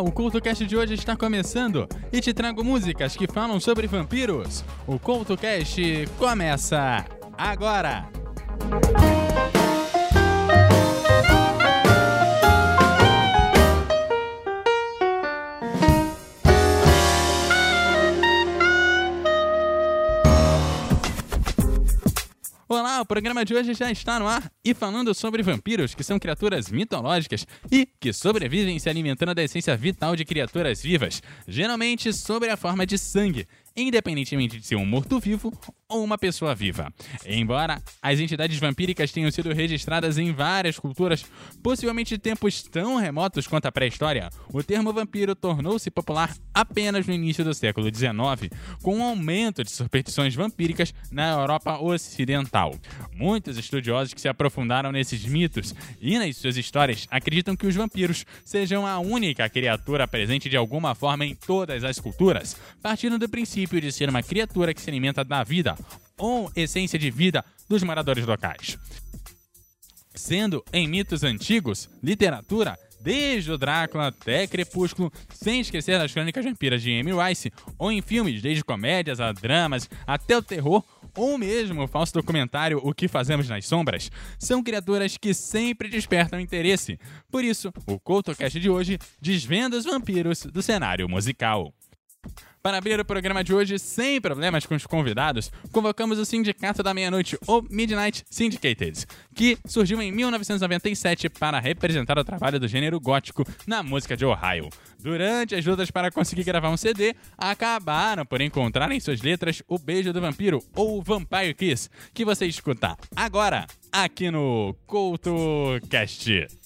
O CultoCast de hoje está começando e te trago músicas que falam sobre vampiros. O CultoCast começa agora! Olá, o programa de hoje já está no ar e falando sobre vampiros, que são criaturas mitológicas e que sobrevivem se alimentando da essência vital de criaturas vivas, geralmente sob a forma de sangue, independentemente de ser um morto-vivo ou uma pessoa viva. Embora as entidades vampíricas tenham sido registradas em várias culturas, possivelmente de tempos tão remotos quanto a pré-história, o termo vampiro tornou-se popular apenas no início do século XIX, com um aumento de superstições vampíricas na Europa Ocidental. Muitos estudiosos que se aprofundaram nesses mitos e nas suas histórias acreditam que os vampiros sejam a única criatura presente de alguma forma em todas as culturas, partindo do princípio princípio de ser uma criatura que se alimenta da vida ou essência de vida dos moradores locais. Sendo em mitos antigos, literatura, desde o Drácula até Crepúsculo, sem esquecer das crônicas vampiras de Amy Rice, ou em filmes, desde comédias a dramas até o terror, ou mesmo o falso documentário O que Fazemos nas Sombras, são criaturas que sempre despertam interesse. Por isso, o CoutoCast de hoje desvenda os vampiros do cenário musical. Para abrir o programa de hoje sem problemas com os convidados, convocamos o Sindicato da Meia-Noite, ou Midnight Syndicated, que surgiu em 1997 para representar o trabalho do gênero gótico na música de Ohio. Durante as lutas para conseguir gravar um CD, acabaram por encontrar em suas letras o beijo do vampiro, ou Vampire Kiss, que você escuta agora, aqui no CoutoCast.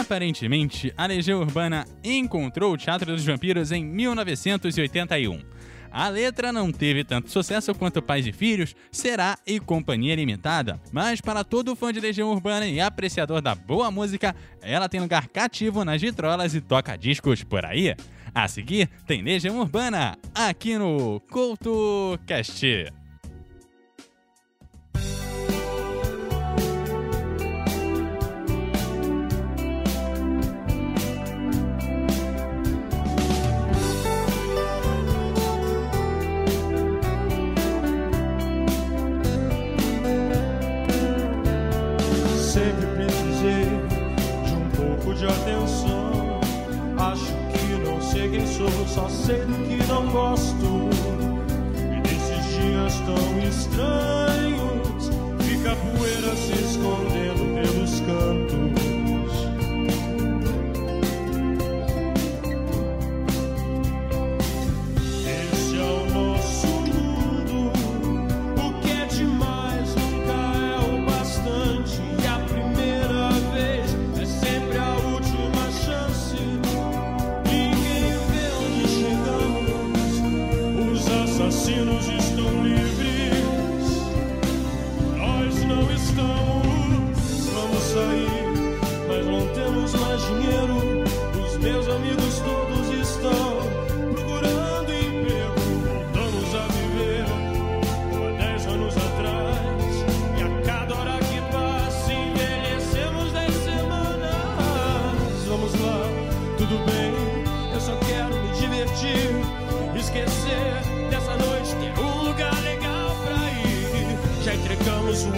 Aparentemente, a Legião Urbana encontrou o Teatro dos Vampiros em 1981. A letra não teve tanto sucesso quanto Pais e Filhos, Será e Companhia Limitada, mas para todo fã de Legião Urbana e apreciador da boa música, ela tem lugar cativo nas vitrolas e toca discos por aí. A seguir, tem Legião Urbana, aqui no CoutoCast.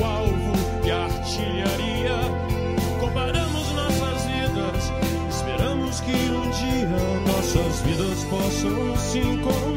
O alvo a artilharia. Comparamos nossas vidas, esperamos que um dia nossas vidas possam se encontrar.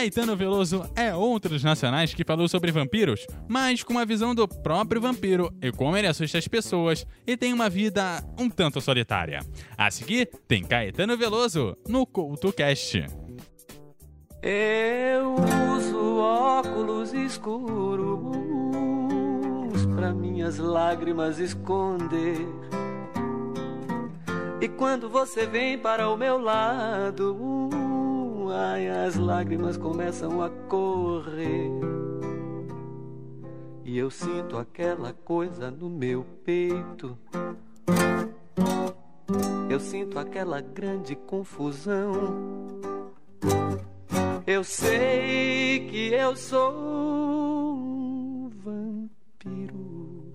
Caetano Veloso é outro dos nacionais que falou sobre vampiros, mas com uma visão do próprio vampiro e como ele assusta as pessoas e tem uma vida um tanto solitária. A seguir, tem Caetano Veloso no CoutoCast. Eu uso óculos escuros pra minhas lágrimas esconder. E quando você vem para o meu lado, ai, as lágrimas começam a correr. E eu sinto aquela coisa no meu peito. Eu sinto aquela grande confusão. Eu sei que eu sou um vampiro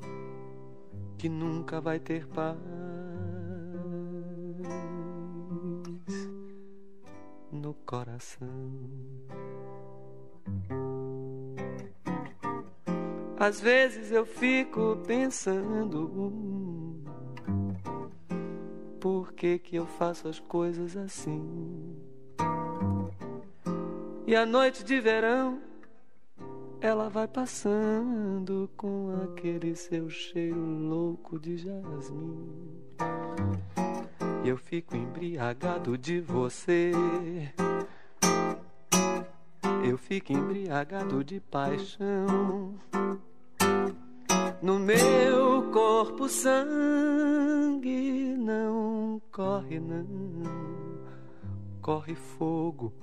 que nunca vai ter paz no coração. Às vezes eu fico pensando por que que eu faço as coisas assim. E a noite de verão, ela vai passando com aquele seu cheiro louco de jasmim. Eu fico embriagado de você. Eu fico embriagado de paixão. No meu corpo sangue não corre não, corre fogo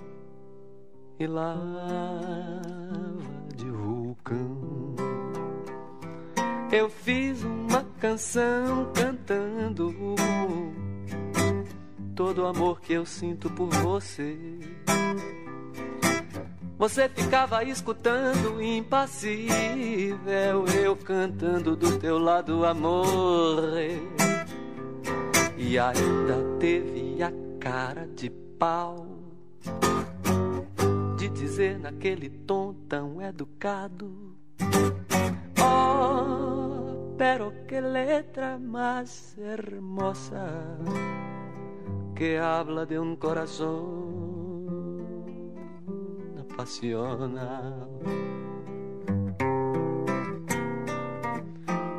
e lava de vulcão. Eu fiz uma canção cantando todo o amor que eu sinto por você. Você ficava escutando impassível, eu cantando do teu lado, amor. E ainda teve a cara de pau de dizer naquele tom tão educado: Oh, pero que letra más hermosa que habla de un corazón apasionado.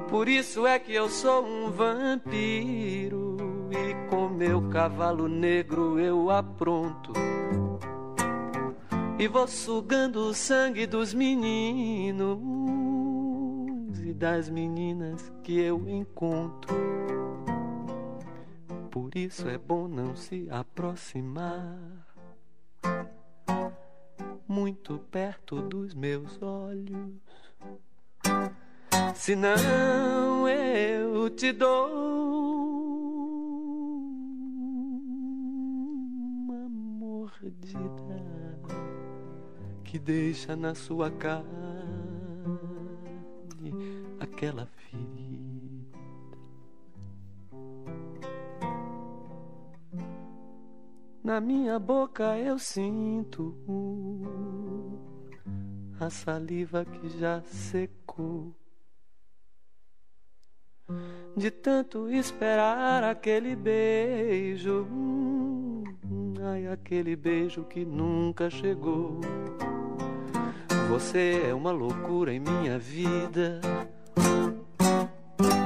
Por isso é que eu sou um vampiro e com meu cavalo negro eu apronto. E vou sugando o sangue dos meninos e das meninas que eu encontro. Por isso é bom não se aproximar muito perto dos meus olhos. Senão eu te dou uma mordida que deixa na sua carne aquela ferida. Na minha boca eu sinto a saliva que já secou. De tanto esperar aquele beijo, ai, aquele beijo que nunca chegou. Você é uma loucura em minha vida.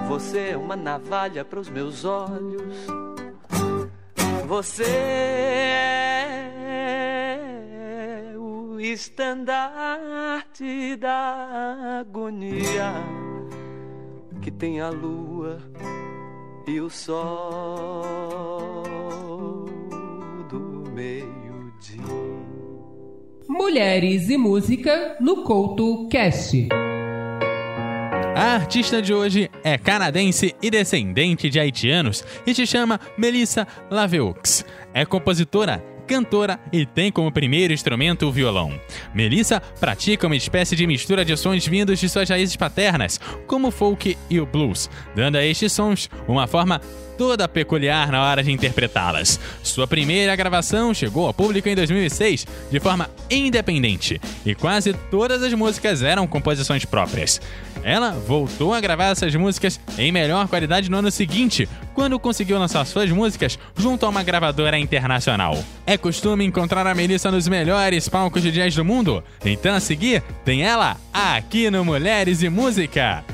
Você é uma navalha para os meus olhos. Você é o estandarte da agonia que tem a lua e o sol do meio-dia. Mulheres e música no Couto Cast. A artista de hoje é canadense e descendente de haitianos e se chama Melissa Laveux. É compositora, cantora e tem como primeiro instrumento o violão. Melissa pratica uma espécie de mistura de sons vindos de suas raízes paternas, como o folk e o blues, dando a estes sons uma forma toda peculiar na hora de interpretá-las. Sua primeira gravação chegou ao público em 2006 de forma independente e quase todas as músicas eram composições próprias. Ela voltou a gravar essas músicas em melhor qualidade no ano seguinte, quando conseguiu lançar suas músicas junto a uma gravadora internacional. É costume encontrar a Melissa nos melhores palcos de jazz do mundo? Então a seguir tem ela aqui no Mulheres e Música.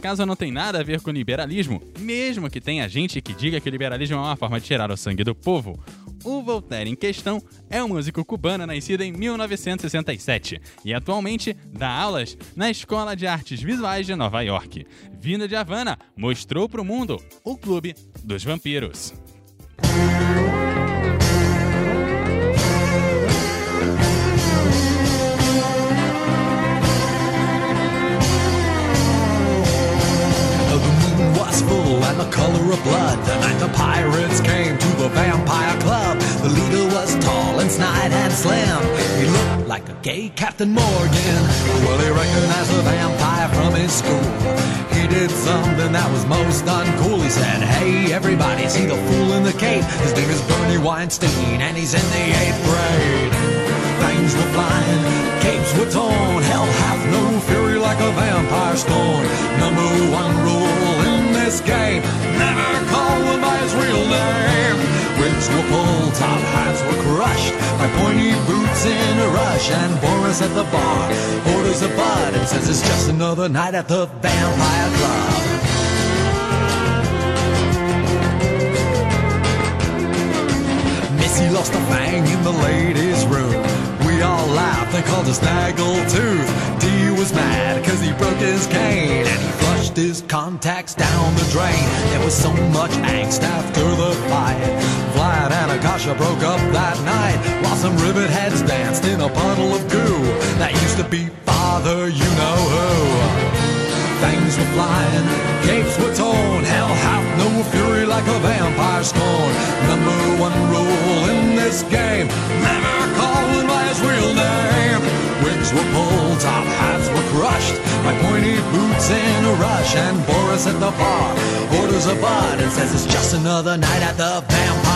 Caso não tem nada a ver com liberalismo, mesmo que tenha gente que diga que o liberalismo é uma forma de tirar o sangue do povo, o Voltaire em questão é um músico cubano nascido em 1967 e atualmente dá aulas na Escola de Artes Visuais de Nova York. Vindo de Havana, mostrou para o mundo o Clube dos Vampiros. The color of blood. The night the pirates came to the vampire club. The leader was tall and snide and slim. He looked like a gay Captain Morgan. Well, he recognized the vampire from his school. He did something that was most uncool. He said, Hey, everybody, see the fool in the cape? His name is Bernie Weinstein, and he's in the eighth grade. Fangs were flying, capes were torn. Hell hath no fury like a vampire scorn. Number one rule this game: never call him by his real name. Wigs were pulled, top hats were crushed by pointy boots in a rush. And Boris at the bar orders a bud and says it's just another night at the vampire club. Missy lost a fang in the ladies' room. We all laughed and called her Snaggletooth. D was mad cause he broke his cane and he his contacts down the drain. There was so much angst after the fight. Vlad and Akasha broke up that night while some rivet heads danced in a puddle of goo. That used to be Father, you know who. Fangs were flying, capes were torn. Hell hath no fury like a vampire scorn. Number one rule in this game: never call him by his real name. Wigs were pulled, top hats were crushed by pointy boots in a rush. And Boris at the bar orders a bud and says it's just another night at the vampire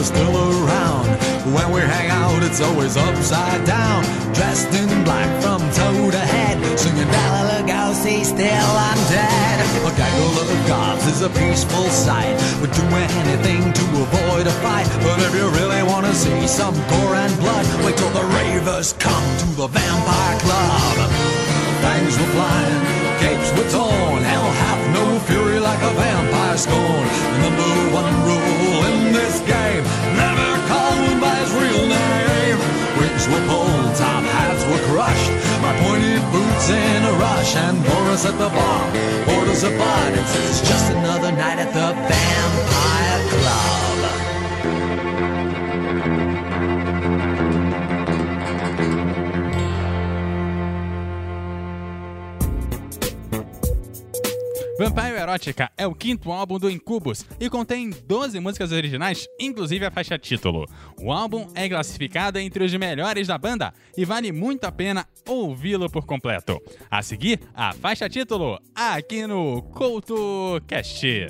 believe, still around. When we hang out, it's always upside down. Dressed in black from toe to head, singing Bella Lugosi, still I'm dead. A gaggle of the gods is a peaceful sight. Would do anything to avoid a fight. But if you really want to see some gore and blood, wait till the ravers come to the vampire club. Fangs were flying, capes were torn. Hell hath no fury like a vampire scorn. My pointy boots in a rush, and Boris at the bar orders a bud and says it's just another night at the vampire club. Vampire Erótica é o quinto álbum do Incubus e contém 12 músicas originais, inclusive a faixa título. O álbum é classificado entre os melhores da banda e vale muito a pena ouvi-lo por completo. A seguir, a faixa título, aqui no CoutoCast.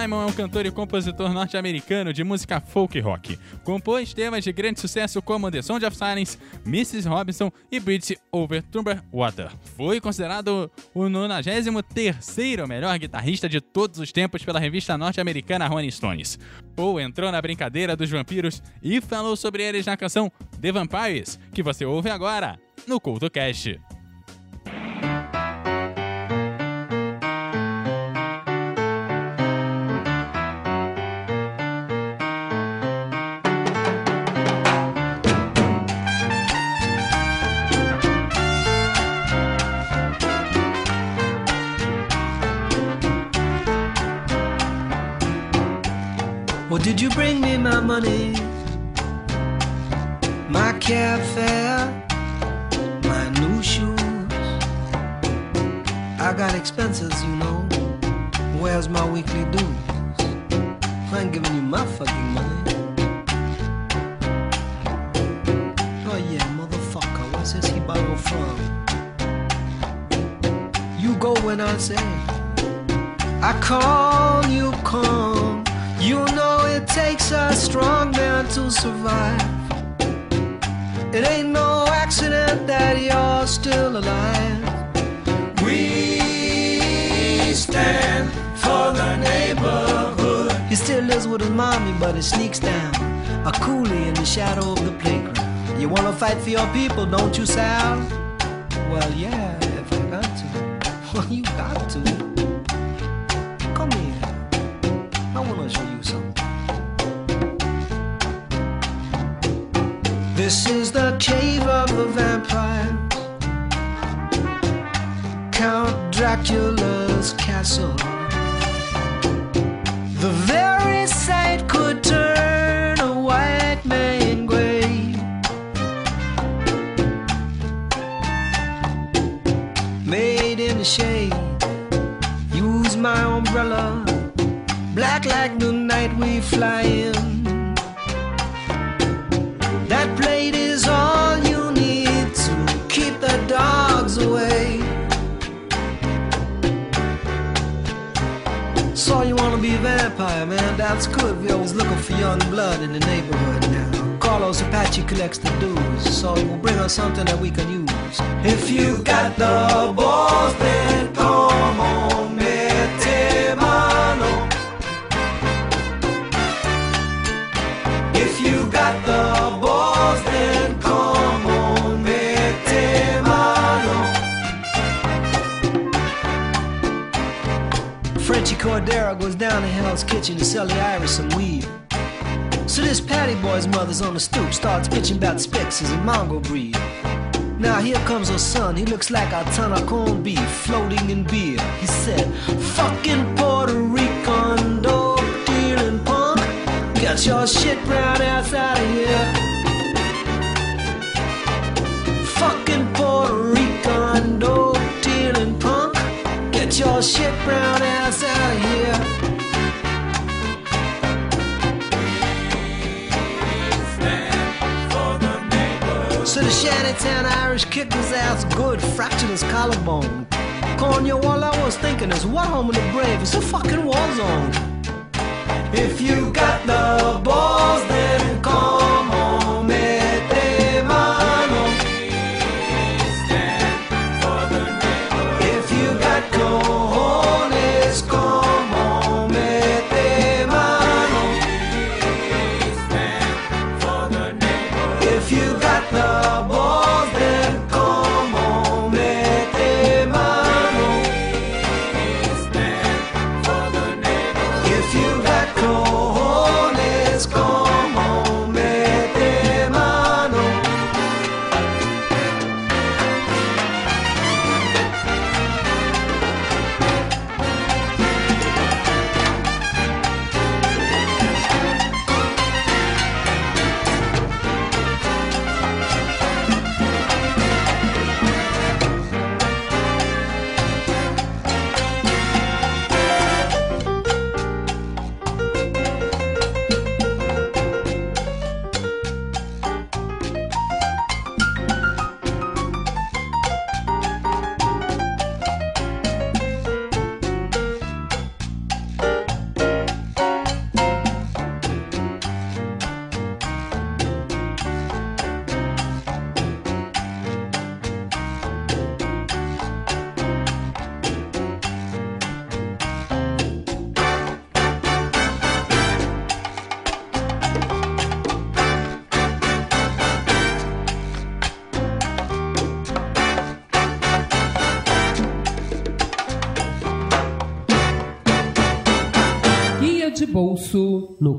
Simon é um cantor e compositor norte-americano de música folk rock. Compôs temas de grande sucesso como The Sound of Silence, Mrs. Robinson e Bridge Over Tumber Water. Foi considerado o 93º melhor guitarrista de todos os tempos pela revista norte-americana Rolling Stones. Paul entrou na brincadeira dos vampiros e falou sobre eles na canção The Vampires, que você ouve agora no CultoCast. Did you bring me my money? My cab fare, my new shoes. I got expenses, you know. Where's my weekly dues? I ain't giving you my fucking money. Oh yeah, motherfucker, what's this he borrow from? You go when I say. I call you come. Takes a strong man to survive. It ain't no accident that you're still alive. We stand for the neighborhood. He still lives with his mommy, but he sneaks down a coolie in the shadow of the playground. You wanna fight for your people, don't you, Sal? Well, yeah, This is the cave of the vampire. Count Dracula's castle. The very sight could turn a white man gray. Made in the shade. Use my umbrella. Black like the night we fly in. Man? That's good. We always looking for young blood in the neighborhood now. Carlos Apache collects the dues, so you will bring us something that we can use. If you got the balls, then Cordero goes down to Hell's Kitchen to sell the Irish some weed. So this Patty Boy's mother's on the stoop, starts bitching about Spexes and Mongo breed. Now here comes her son, he looks like a ton of corned beef floating in beer. He said, fucking Puerto Rican dope dealing punk, get your shit brown ass out of here. Fucking Puerto Rican dope dealing punk, get your shit brown ass out of here. So the Shantytown Irish kicked his ass good, fractured his collarbone. Corneo, all I was thinking is, what home of the brave? It's a fucking war zone. If you got the balls,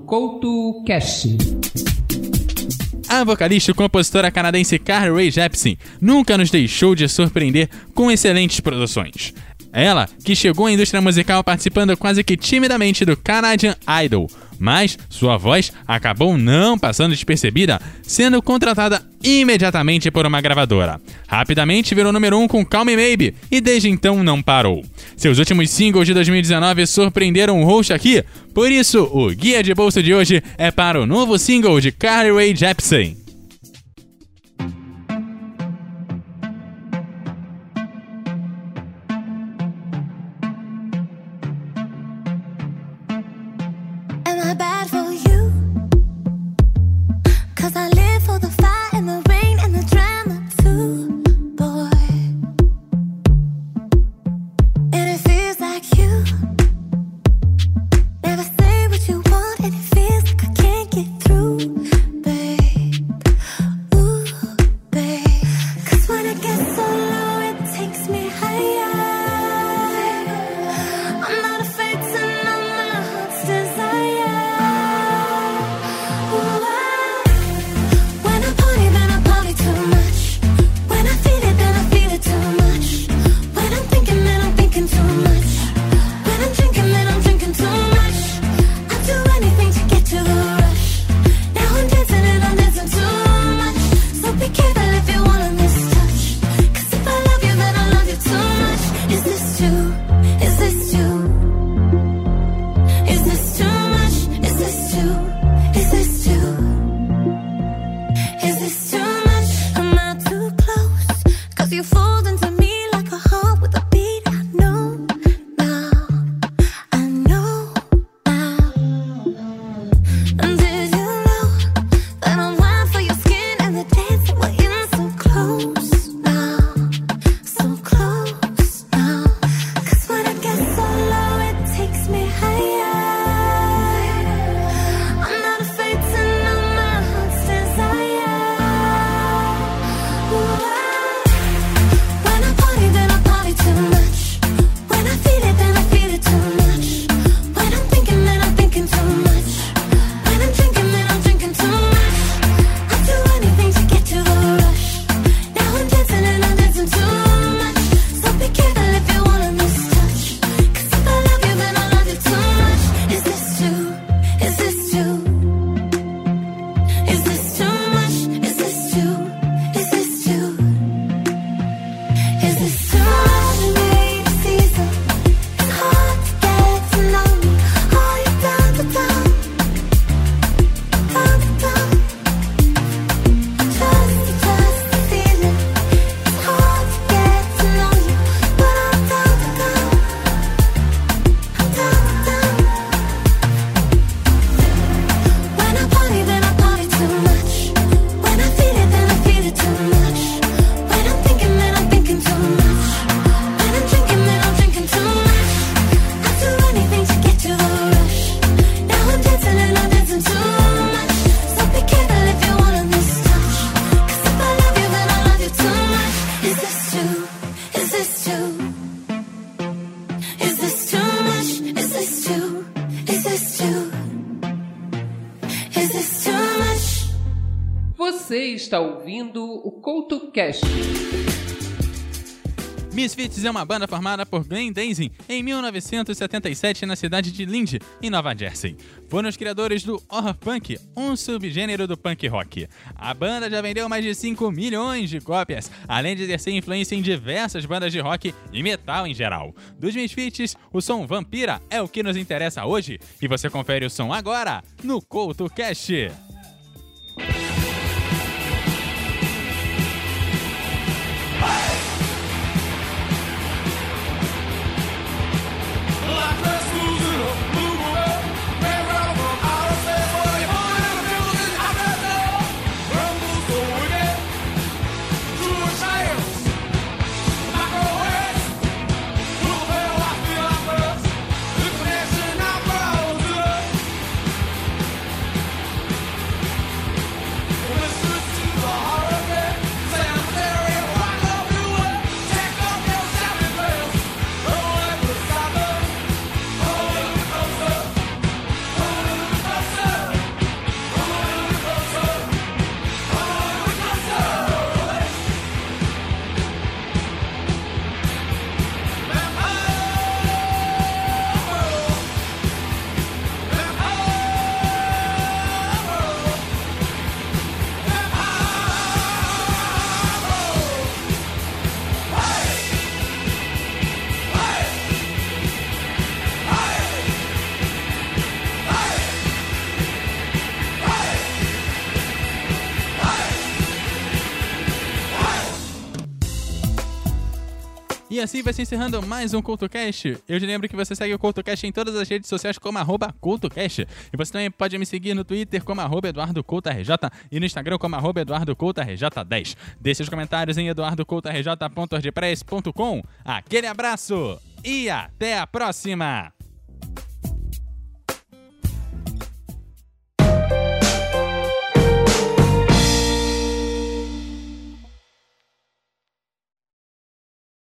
Couto Cash. A vocalista e compositora canadense Carly Rae Jepsen nunca nos deixou de surpreender com excelentes produções. É ela, que chegou à indústria musical participando quase que timidamente do Canadian Idol, mas sua voz acabou não passando despercebida, sendo contratada imediatamente por uma gravadora. Rapidamente virou número 1 um com Calm Maybe e desde então não parou. Seus últimos singles de 2019 surpreenderam o host aqui, por isso o guia de bolso de hoje é para o novo single de Carly Rae Jepsen. está ouvindo o CoutoCast. Misfits é uma banda formada por Glenn Danzig em 1977 na cidade de Lindy, em Nova Jersey. Foram os criadores do horror punk, um subgênero do punk rock. A banda já vendeu mais de 5 milhões de cópias, além de exercer influência em diversas bandas de rock e metal em geral. Dos Misfits, o som Vampira é o que nos interessa hoje, e você confere o som agora no CoutoCast. Cast. E assim vai se encerrando mais um CultoCast. Eu te lembro que você segue o CultoCast em todas as redes sociais como arroba CultoCast. E você também pode me seguir no Twitter como arroba EduardoCultoRJ e no Instagram como arroba EduardoCultoRJ10. Deixe os comentários em eduardocoutorj.wordpress.com. Aquele abraço e até a próxima!